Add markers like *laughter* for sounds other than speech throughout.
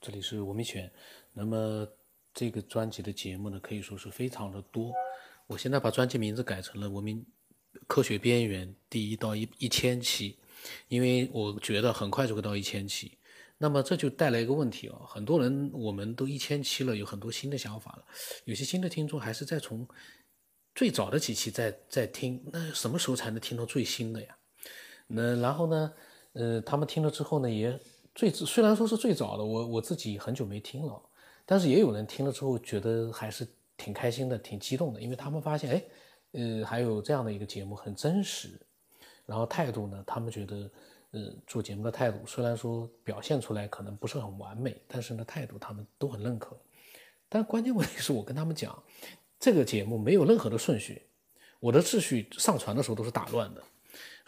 这里是吴明选。那么这个专辑的节目呢，可以说是非常的多。我现在把专辑名字改成了《文明科学边缘》第一到一一千期，因为我觉得很快就会到一千期。那么这就带来一个问题哦，很多人我们都一千期了，有很多新的想法了，有些新的听众还是在从最早的几期在在听，那什么时候才能听到最新的呀？那然后呢，呃，他们听了之后呢，也。最虽然说是最早的，我我自己很久没听了，但是也有人听了之后觉得还是挺开心的，挺激动的，因为他们发现，哎，呃，还有这样的一个节目很真实，然后态度呢，他们觉得，呃，做节目的态度虽然说表现出来可能不是很完美，但是呢，态度他们都很认可。但关键问题是我跟他们讲，这个节目没有任何的顺序，我的秩序上传的时候都是打乱的。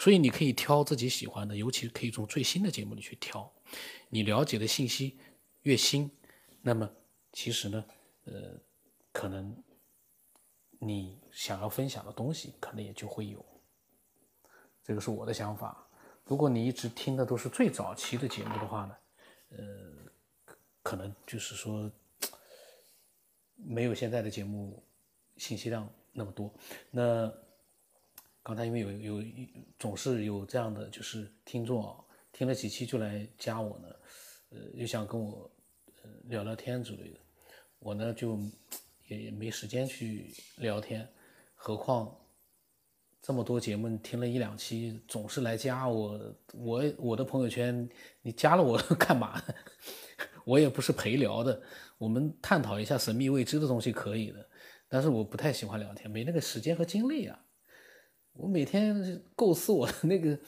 所以你可以挑自己喜欢的，尤其可以从最新的节目里去挑。你了解的信息越新，那么其实呢，呃，可能你想要分享的东西可能也就会有。这个是我的想法。如果你一直听的都是最早期的节目的话呢，呃，可能就是说没有现在的节目信息量那么多。那。刚才因为有有总是有这样的就是听众啊，听了几期就来加我呢，呃，又想跟我聊聊天之类的，我呢就也没时间去聊天，何况这么多节目听了一两期，总是来加我，我我的朋友圈你加了我 *laughs* 干嘛？*laughs* 我也不是陪聊的，我们探讨一下神秘未知的东西可以的，但是我不太喜欢聊天，没那个时间和精力啊。我每天构思我的那个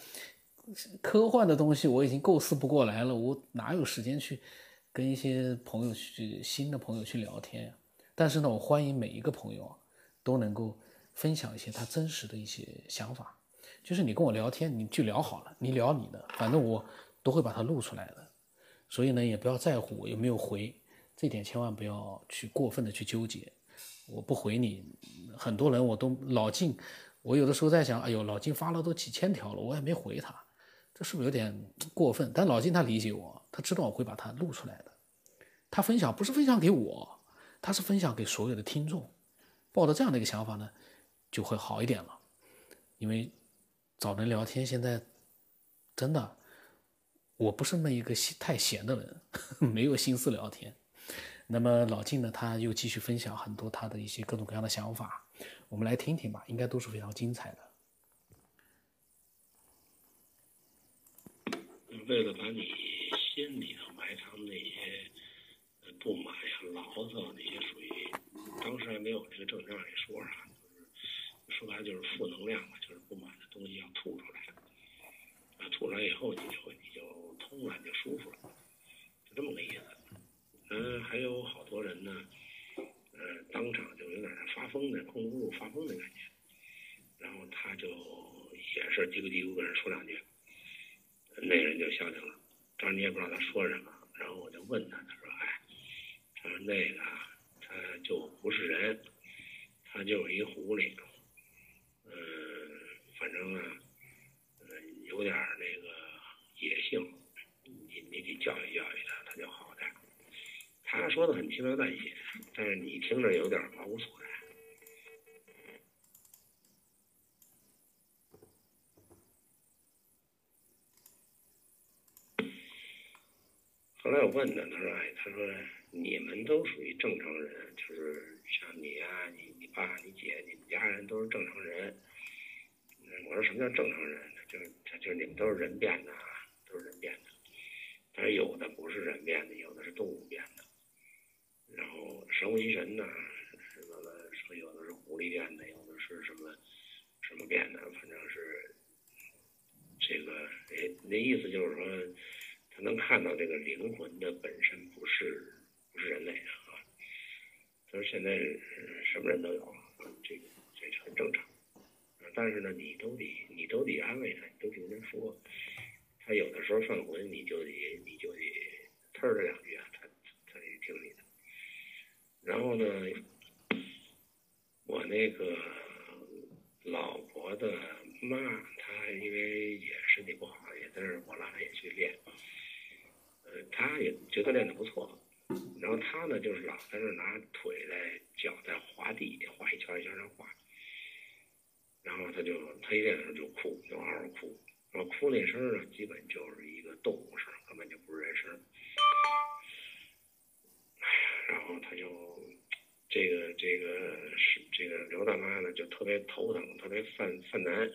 科幻的东西，我已经构思不过来了。我哪有时间去跟一些朋友去新的朋友去聊天呀？但是呢，我欢迎每一个朋友都能够分享一些他真实的一些想法。就是你跟我聊天，你就聊好了，你聊你的，反正我都会把它录出来的。所以呢，也不要在乎我有没有回，这点千万不要去过分的去纠结。我不回你，很多人我都老进。我有的时候在想，哎呦，老金发了都几千条了，我也没回他，这是不是有点过分？但老金他理解我，他知道我会把它录出来的。他分享不是分享给我，他是分享给所有的听众。抱着这样的一个想法呢，就会好一点了。因为找人聊天现在真的，我不是那一个太闲的人，*laughs* 没有心思聊天。那么老金呢，他又继续分享很多他的一些各种各样的想法。我们来听听吧，应该都是非常精彩的。为了把你心里头埋藏那些不满呀、牢骚那些，属于当时还没有这个正向一说啥，就是说白了就是负能量嘛，就是不满的东西要吐出来。啊，吐出来以后你就你就通了，你就舒服了，就这么个意思。嗯，还有好多人呢。当场就有点发疯的，控制不住发疯的感觉，然后他就也是嘀咕嘀咕跟人说两句，那人就消停了。当时你也不知道他说什么，然后我就问他，他说：“哎，他说那个他就不是人，他就是一狐狸，嗯，反正啊，嗯，有点那个野性，你你得教育教育他，”他说的很轻描淡写。但是你听着有点毛骨悚然。后来我问他，他说：“哎，他说你们都属于正常人，就是像你啊，你你爸、你姐、你们家人都是正常人。”我说：“什么叫正常人？就是就是你们都是人变的啊，都是人变的。但是有的不是人变的，有的是动物变的。”然后神乎其神呢，什么说有的是狐狸变的，有的是什么什么变的，反正是这个诶，那意思就是说，他能看到这个灵魂的本身不是不是人类啊。他说现在什么人都有，这个这很正常。但是呢，你都得你都得安慰他，你都得跟他说，他有的时候犯浑，你就得你就得呲他两句啊，然后呢，我那个老婆的妈，她因为也身体不好，也在这儿，我拉她也去练。呃，她也觉得练得不错，然后她呢就是老在那拿腿在脚在滑地，滑一圈一圈的滑，然后她就她一练的时候就哭，就嗷嗷哭，然后哭那声呢，基本就是一个动物声，根本就不是人声。然后他就这个这个是这个刘大妈呢就特别头疼，特别犯犯难。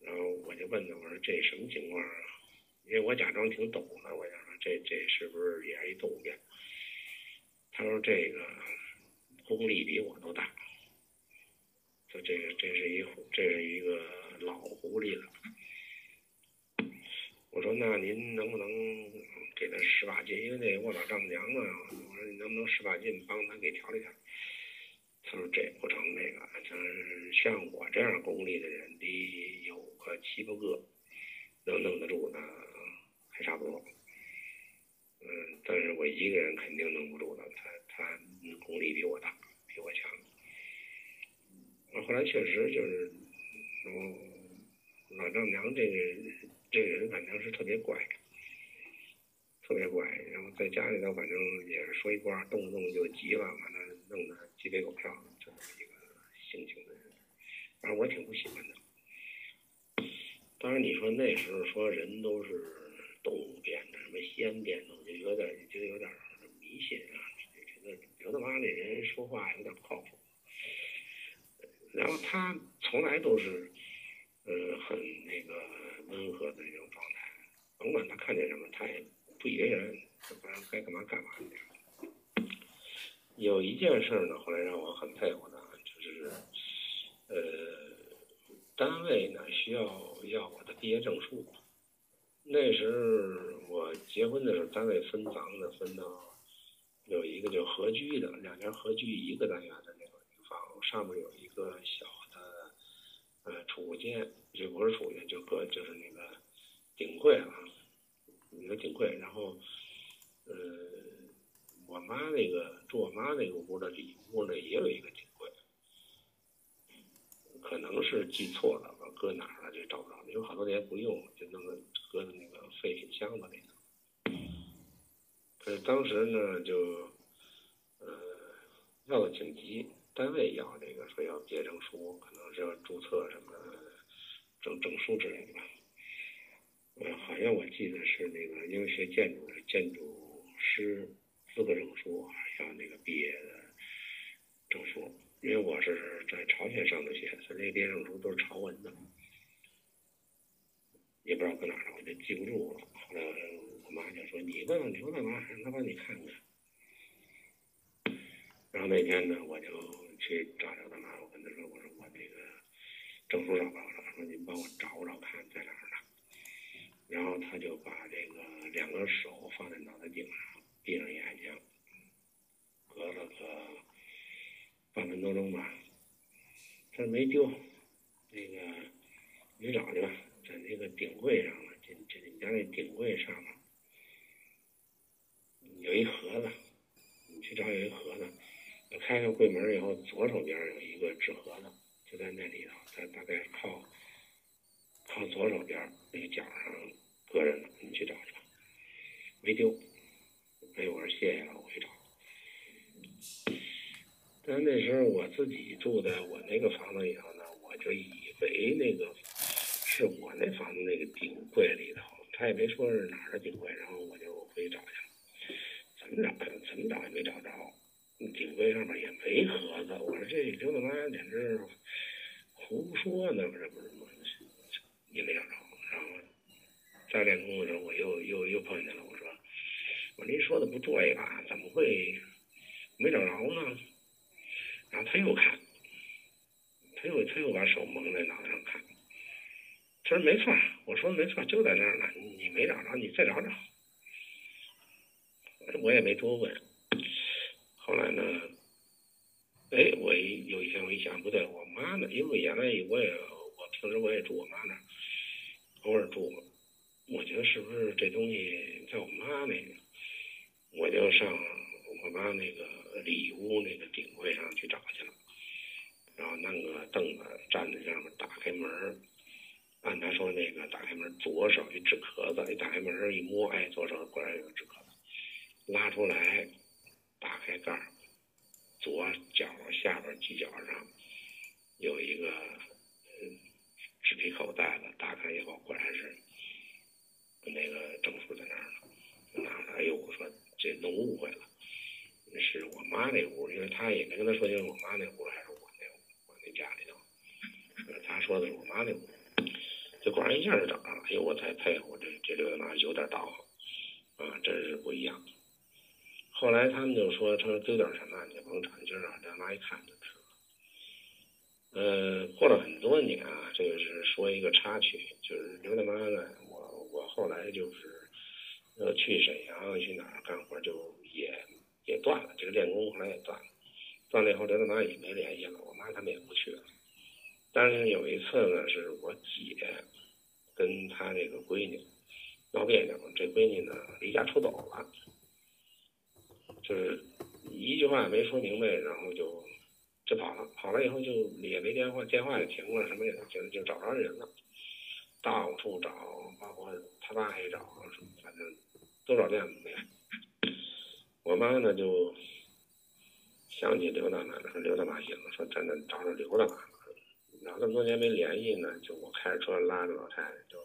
然后我就问他，我说这什么情况啊？因为我假装挺懂的，我想说这这是不是也是一动物变？他说这个功力比我都大，说这个这是一这是一个老狐狸了。我说那您能不能给他使把劲？因为那我老丈母娘呢，我说你能不能使把劲帮他给调理调理？他说这不成，那个就是像我这样功力的人得有个七八个能弄得住的，还差不多。嗯，但是我一个人肯定弄不住的，他他功力比我大，比我强。后来确实就是，我老丈母娘这个这个人反正是特别怪，特别怪。然后在家里头反正也是说一卦，动不动就急了，完了弄得鸡飞狗跳的，这么一个性情的人。反正我挺不喜欢的。当然，你说那时候说人都是动物变的，什么仙变的，我就有点觉得有点迷信啊。觉得刘大妈那人说话有点不靠谱。然后他从来都是，呃，很那个温和的那种状态，甭管他看见什么，他也不以为然，反正该干嘛干嘛去有一件事呢，后来让我很佩服他，就是，呃。单位呢需要要我的毕业证书，那时候我结婚的时候，单位分房子分到有一个就合居的，两家合居一个单元的那个房，上面有一个小呃储物间，就不是储物间，就搁就是那个顶柜啊，一个顶柜，然后呃我妈那个住我妈那个屋的里屋呢也有一个顶。可能是记错了，搁哪儿了就找不着了。有好多年不用，就弄个搁在那个废品箱子里头。可是当时呢，就呃要的挺急，单位要这个说要毕业证书，可能是要注册什么证证书之类的吧。呃，好像我记得是那个，因为学建筑的，建筑师资格证书要那个毕业的证书。因为我是在朝鲜上的学，所以那毕业证书都是朝文的，也不知道搁哪儿了，我就记不住了。后来我妈就说：“你问问刘大妈，让她帮你看看。”然后那天呢，我就去找找他妈，我跟他说：“我说我这个证书找不着了，说您帮我找找看在哪儿呢。”然后他就把这个两个手放在脑袋顶上，闭上眼睛，隔了个。半分多钟吧，他没丢，那个你找去吧，在那个顶柜上了，就就你家那顶柜上面有一盒子，你去找有一盒子，开开柜门以后，左手边有一个纸盒子，就在那里头，在大概靠靠左手边那个角上搁着呢，你去找去吧，没丢，哎，我说谢谢了，我去找。但那时候我自己住在我那个房子里头呢，我就以为那个是我那房子那个顶柜里头，他也没说是哪儿的顶柜，然后我就回去找去了，怎么找怎么找也没找着，顶柜上面也没盒子，我说这刘大妈简直胡说呢，这不是吗？也没找着，然后再练功的时候，我又又又碰见了，我说我说您说的不对吧？怎么会没找着呢？然后他又看，他又他又把手蒙在脑袋上看，他说没错，我说没错，就在那儿呢，你没找着，你再找找。我也没多问。后来呢，哎，我一有一天我一想，不对，我妈呢？因为原来我也我平时我也住我妈那儿，偶尔住。我觉得是不是这东西在我妈那个，我就上我妈那个。里屋那个顶柜上去找去了，然后弄个凳子站在上面，打开门按他说那个打开门，左手一纸壳子，一打开门一摸，哎，左手果然有个纸壳子，拉出来，打开盖儿，左脚下边犄角上有一个纸皮口袋子，打开以后果然是那个证书在那儿呢，拿出来，哎呦，我说这弄误会了，是我妈那屋，因为他也没跟他说清楚我妈那屋还是我那屋我那家里头，他说的是我妈那屋。这果然一下就找着了，哎呦，我才佩服这这刘大妈有点道行，啊，真是不一样。后来他们就说，他说丢点什么，你甭找，你就让刘大妈一看就知道。呃，过了很多年啊，这个是说一个插曲，就是刘大妈呢，我我后来就是要去沈阳去哪儿干活，就也也断了，这个练功后来也断了，断了以后刘大妈也没联系了，我妈他们也不去了。但是有一次呢，是我姐跟她这个闺女闹别扭，这闺女呢离家出走了，就是一句话也没说明白，然后就就跑了。跑了以后就也没电话，电话也停了，什么也就就找不着人了，到处找，包括他爸也找，反正都找遍了没。我妈呢就想起刘大妈了，说刘大妈行，说真的找找刘大妈。然后这么多年没联系呢，就我开着车拉着老太太就，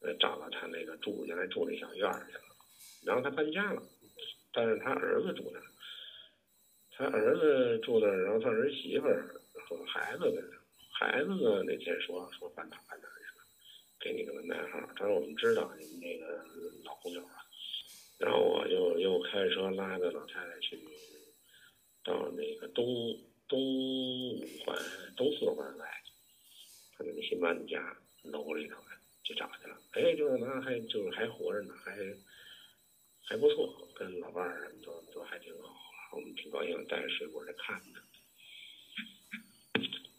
呃，找到她那个住原来住那小院儿去了。然后她搬家了，但是他儿子住那儿，他儿子住那儿，然后他儿媳妇儿和孩子在那儿。孩子呢那天说说搬哪搬哪去了，给你个门牌号。他说我们知道你那个老朋友了。然后我就又开车拉着老太太去到那个东。东五环、东四环来，他那个新搬的家楼里头去找去了。哎，就是那还就是还活着呢，还还不错，跟老伴儿都都还挺好。我们挺高兴，带着水果来看他。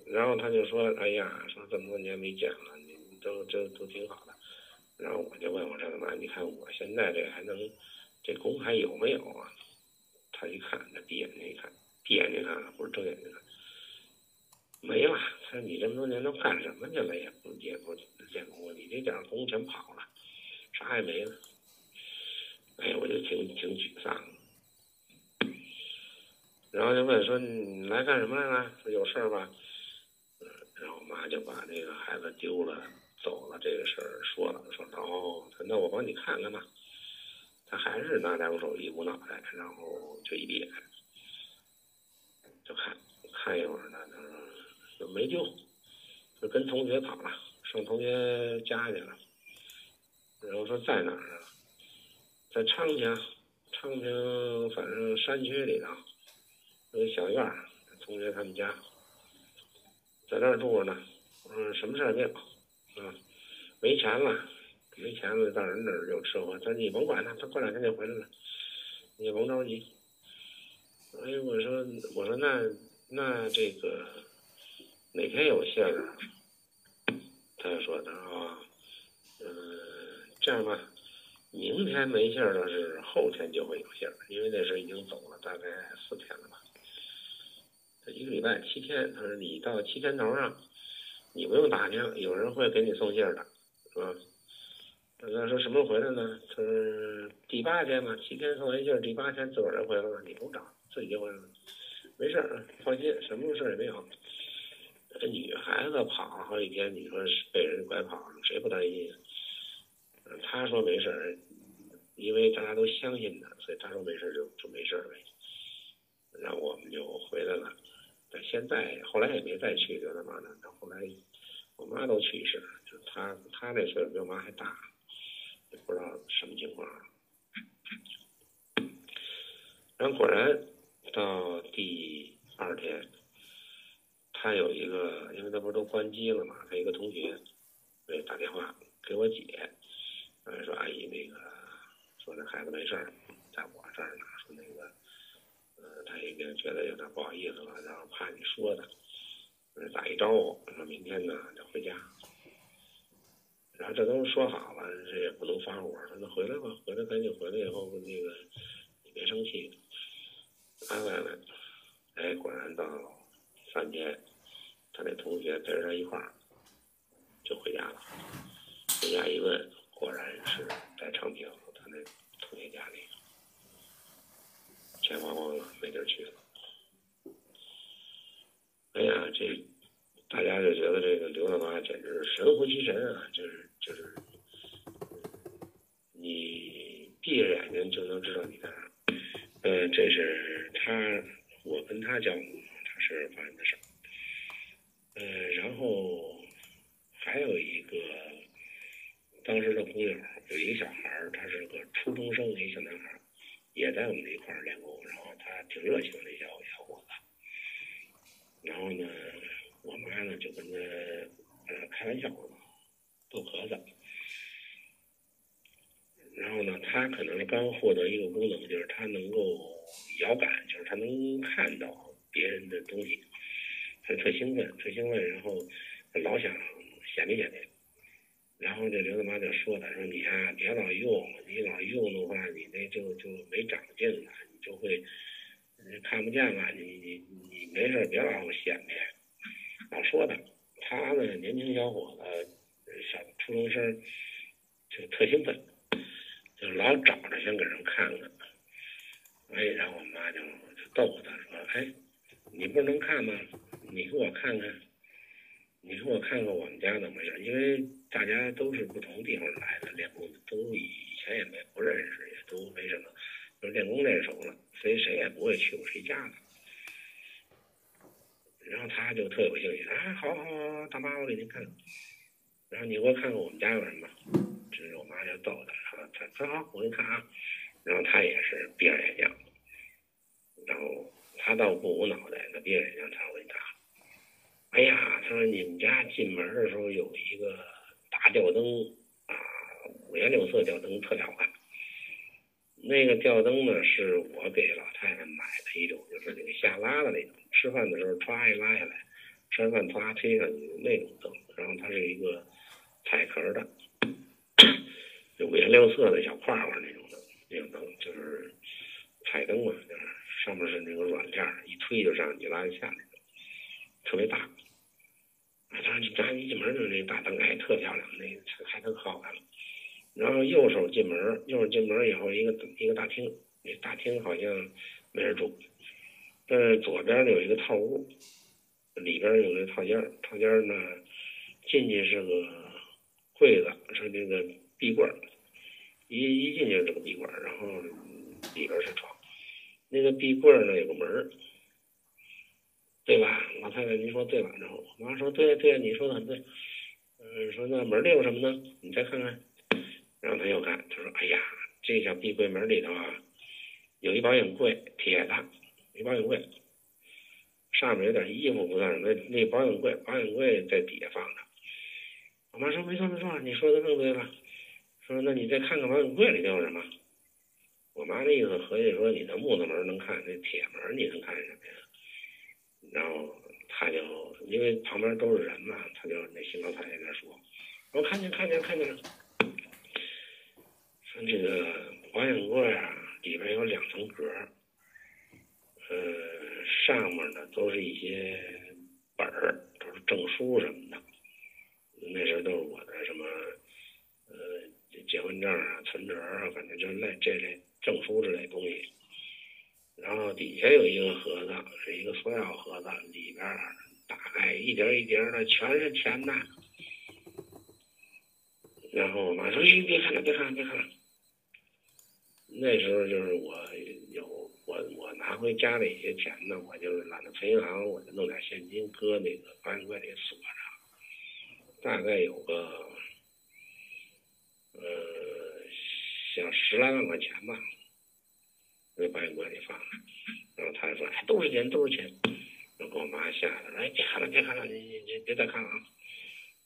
然后他就说：“哎呀，说这么多年没见了，你都都都挺好的。”然后我就问我这个妈，你看我现在这还能这工还有没有啊？他一看，他闭眼睛一看。闭眼睛看，不是睁眼睛看，没了。他说：“你这么多年都干什么去了？也不也不练功，你这点工全跑了，啥也没了。”哎，我就挺挺沮丧。然后就问说：“你来干什么来了？说有事儿吧？”，然后我妈就把那个孩子丢了、走了这个事儿说了，说：“哦，那我帮你看看吧。”他还是拿两手一捂脑袋，然后就一闭眼。就看看一会儿呢，他说没丢，就跟同学跑了，上同学家去了。然后说在哪儿在昌平，昌平反正山区里头有个小院儿，同学他们家在那儿住着呢。我说，什么事儿没有？啊，没钱了，没钱了，到人那儿有吃喝。他说你甭管他，他过两天就回来了，你甭着急。哎，我说，我说那那这个哪天有信儿啊？他就说他说，嗯，这样吧，明天没信儿的是后天就会有信儿，因为那时候已经走了大概四天了吧。一个礼拜七天，他说你到七天头上，你不用打听，有人会给你送信儿的，是吧？他说什么时候回来呢？他说第八天嘛，七天送完信儿，第八天自个儿就回来了，你不用找。自己就回来了，没事儿，放心，什么事儿也没有。这女孩子跑好几天，你说被人拐跑了，谁不担心？他说没事儿，因为大家都相信他，所以他说没事儿就就没事儿呗。然后我们就回来了。但现在后来也没再去刘大妈的，到后来我妈都去世了，就他他那岁数比我妈还大，也不知道什么情况。然后果然。到第二天，他有一个，因为那不是都关机了嘛，他一个同学给打电话给我姐，孩子没事儿，在我这儿呢，说那个，呃，他已经觉得有点不好意思了，然后怕你说他，打一招呼，说明天呢就回家，然后这都说好了，这也不能发火，说那回来吧，回来赶紧回来以后那个你别生气。安慰安慰，哎，果然到三天，他那同学陪着他一块儿，就回家了。回家一问，果然是在昌平他那同学家里，钱花光了，没地儿去了。哎呀，这大家就觉得这个刘大妈简直是神乎其神啊！就是就是，你闭着眼睛就能知道你在哪。呃，这是他，我跟他交流，他是发生的事儿。呃，然后还有一个当时的工友，有一个小孩儿，他是个初中生，一个小男孩儿，也在我们这一块儿练功，然后他挺热情的小小伙子。然后呢，我妈呢就跟他呃开玩笑嘛，逗咳嗽。然后呢，他可能是刚获得一个功能，就是他能够遥感，就是他能看到别人的东西，他特兴奋，特兴奋，然后老想显摆显摆。然后这刘大妈就说他，说你啊别老用，你老用的话，你那就就没长进了，你就会你看不见了，你你你没事别老显摆，老说他。他呢，年轻小伙子，小初中生，就特兴奋。就老找着想给人看看，哎，然后我妈就就逗他说：“哎，你不是能看吗？你给我看看，你给我看看我们家怎么回事？因为大家都是不同地方来的练功，都以前也没不认识，也都没什么，就练功练熟了，所以谁也不会去过谁家的。然后他就特有兴趣，哎，好好好，大妈，我给您看。然后你给我看看我们家有什么？这是我妈就逗他。”然后他他好，我给你看啊，然后他也是闭上眼睛，然后他倒不捂脑袋，他闭上眼睛，他我给你看，哎呀，他说你们家进门的时候有一个大吊灯啊，五颜六色吊灯特别好看，那个吊灯呢是我给老太太买的一种，就是那个下拉的那种，吃饭的时候歘一拉下来，吃完饭歘推上去那种灯，然后它是一个彩壳的。五颜六色的小块块那种的，那种灯就是彩灯嘛，就是上面是那个软片，一推就上，一拉就下来，特别大。啊，他说你家一进门就是那大灯，哎，特漂亮，那还特可好看了。然后右手进门，右手进门以后一个一个大厅，那大厅好像没人住，但是左边呢有一个套屋，里边有个套间套间呢进去是个柜子，是那个壁柜。一一进去是个壁柜，然后里边是床，那个壁柜呢有个门对吧？老太太您说对吧？然后我妈说对对，你说的很对。嗯，说那门里有什么呢？你再看看。然后他又看，他说：“哎呀，这小壁柜门里头啊，有一保险柜，铁的，一保险柜，上面有点衣服不算什么，那保险柜，保险柜在底下放着。”我妈说：“没错没错，你说的更对了。”说，那你再看看保险柜里头有什么？我妈的意思合计说，你的木头门能看，那铁门你能看什么呀？然后他就因为旁边都是人嘛，他就那新老太太在说，我看见看见看见了。说这个保险柜啊，里边有两层格，呃，上面呢都是一些本儿，都是证书什么的，那时候都是我的什么，呃。结婚证啊，存折啊，反正就是类这类证书之类东西。然后底下有一个盒子，是一个塑料盒子，里边打开一叠一叠的全是钱呐。然后我妈说：“你别看了，别看了，别看了。”那时候就是我有我我拿回家里一些钱呢，我就是懒得存银行，我就弄点现金搁那个保险柜里锁着，大概有个。呃，想十来万块钱吧，在保险柜里放了，然后他就说：“哎，都是钱，都是钱。”然后给我妈吓的，哎，别看了，别看了，你你你别再看了啊！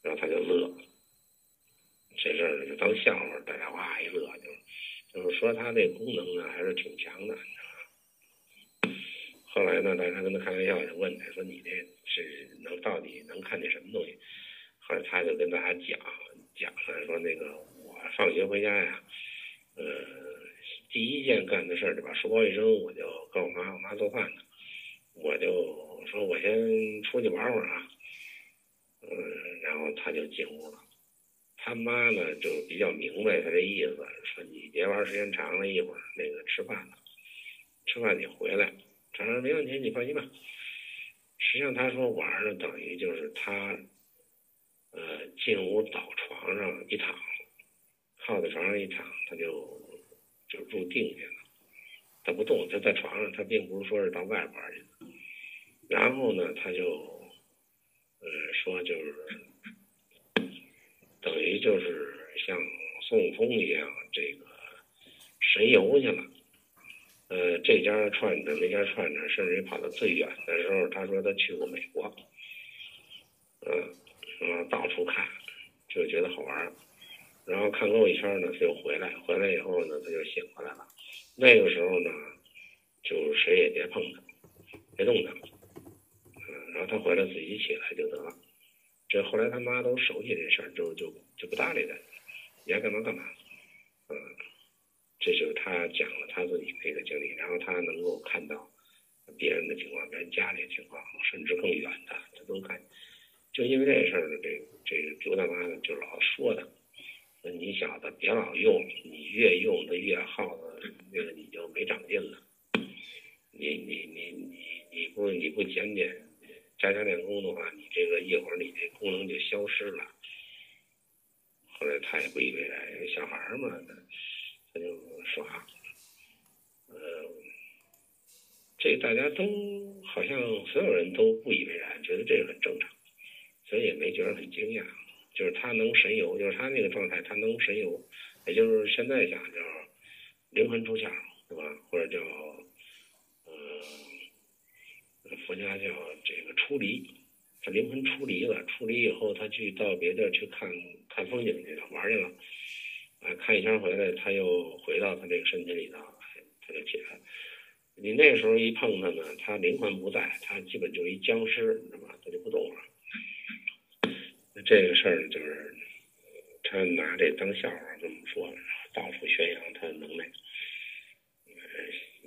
然后他就乐，这事儿就当笑话，大家哇一乐，就就是说他这功能呢还是挺强的，你知道吧？后来呢，大家跟他开玩笑，就问他说：“你这是能到底能看见什么东西？”后来他就跟大家讲讲了，说那个我。放学回家呀，呃，第一件干的事儿就把书包一扔，我就跟我妈，我妈做饭呢，我就说我先出去玩会儿啊，嗯，然后他就进屋了。他妈呢就比较明白他这意思，说你别玩时间长了，一会儿那个吃饭了，吃饭你回来。他说没问题，你放心吧。实际上他说玩呢，等于就是他，呃，进屋倒床上一躺，靠在床上一躺，他就就入定去了。他不动，他在床上，他并不是说是到外边去的。然后呢，他就，呃，说就是。等于就是像孙悟空一样，这个神游去了。呃，这家串着，那家串着，甚至于跑到最远的时候，他说他去过美国。嗯，嗯，到处看，就觉得好玩然后看够一圈呢，他就回来。回来以后呢，他就醒过来了。那个时候呢，就谁也别碰他，别动他。嗯，然后他回来自己起来就得了。这后来他妈都熟悉这事儿，就就就不搭理他，你爱干嘛干嘛。嗯，这就是他讲了他自己那个经历，然后他能够看到别人的情况，别人家里情况，甚至更远的，他都看。就因为这事儿呢，这这个刘大妈呢就老说他，你小子别老用，你越用的越耗子，那个你就没长进了。你你你你你不你不减点。加强练功的话，你这个一会儿你这功能就消失了。后来他也不以为然，小孩儿嘛，他就耍。呃，这大家都好像所有人都不以为然，觉得这个很正常，所以也没觉得很惊讶。就是他能神游，就是他那个状态，他能神游，也就是现在讲叫灵魂出窍，对吧？或者叫。佛家叫这个出离，他灵魂出离了，出离以后他去到别地儿去看看风景去了，玩去了，啊，看一圈回来，他又回到他这个身体里头，他就起来。你那时候一碰他呢，他灵魂不在，他基本就一僵尸，你知道吗？他就不动了。这个事儿就是，他拿这当笑话这么说，到处宣扬他的能耐。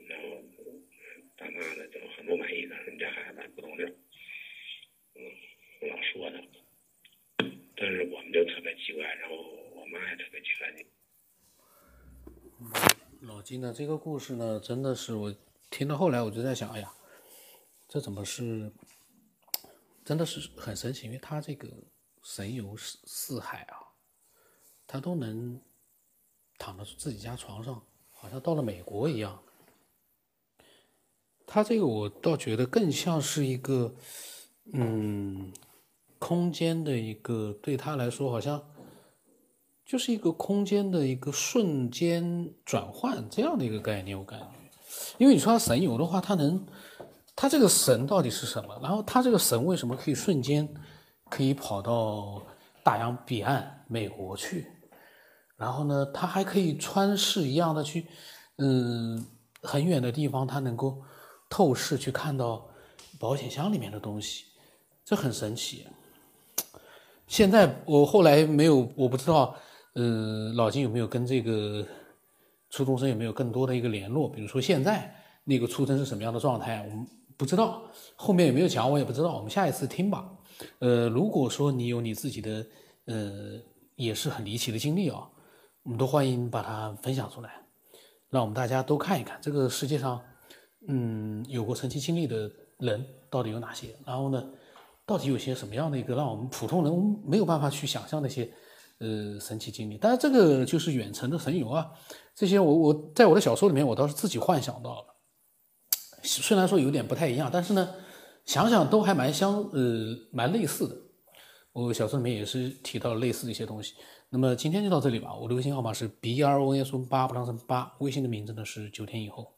然后。大妈呢就很不满意的，人家孩子不懂事，嗯，老说他，但是我们就特别奇怪，然后我妈也特别奇怪。老金的这个故事呢，真的是我听到后来我就在想，哎呀，这怎么是，真的是很神奇，因为他这个神游四四海啊，他都能躺到自己家床上，好像到了美国一样。他这个我倒觉得更像是一个，嗯，空间的一个对他来说好像就是一个空间的一个瞬间转换这样的一个概念，我感觉。因为你说他神游的话，他能，他这个神到底是什么？然后他这个神为什么可以瞬间可以跑到大洋彼岸美国去？然后呢，他还可以穿世一样的去，嗯，很远的地方，他能够。透视去看到保险箱里面的东西，这很神奇。现在我后来没有，我不知道，呃，老金有没有跟这个初中生有没有更多的一个联络？比如说现在那个初中生是什么样的状态，我们不知道。后面有没有讲，我也不知道。我们下一次听吧。呃，如果说你有你自己的，呃，也是很离奇的经历啊，我们都欢迎把它分享出来，让我们大家都看一看这个世界上。嗯，有过神奇经历的人到底有哪些？然后呢，到底有些什么样的一个让我们普通人没有办法去想象那些呃神奇经历？当然，这个就是远程的神游啊，这些我我在我的小说里面我倒是自己幻想到了，虽然说有点不太一样，但是呢，想想都还蛮相呃蛮类似的。我小说里面也是提到了类似的一些东西。那么今天就到这里吧。我的微信号码是 b r o n s 八不当成八，微信的名字呢是九天以后。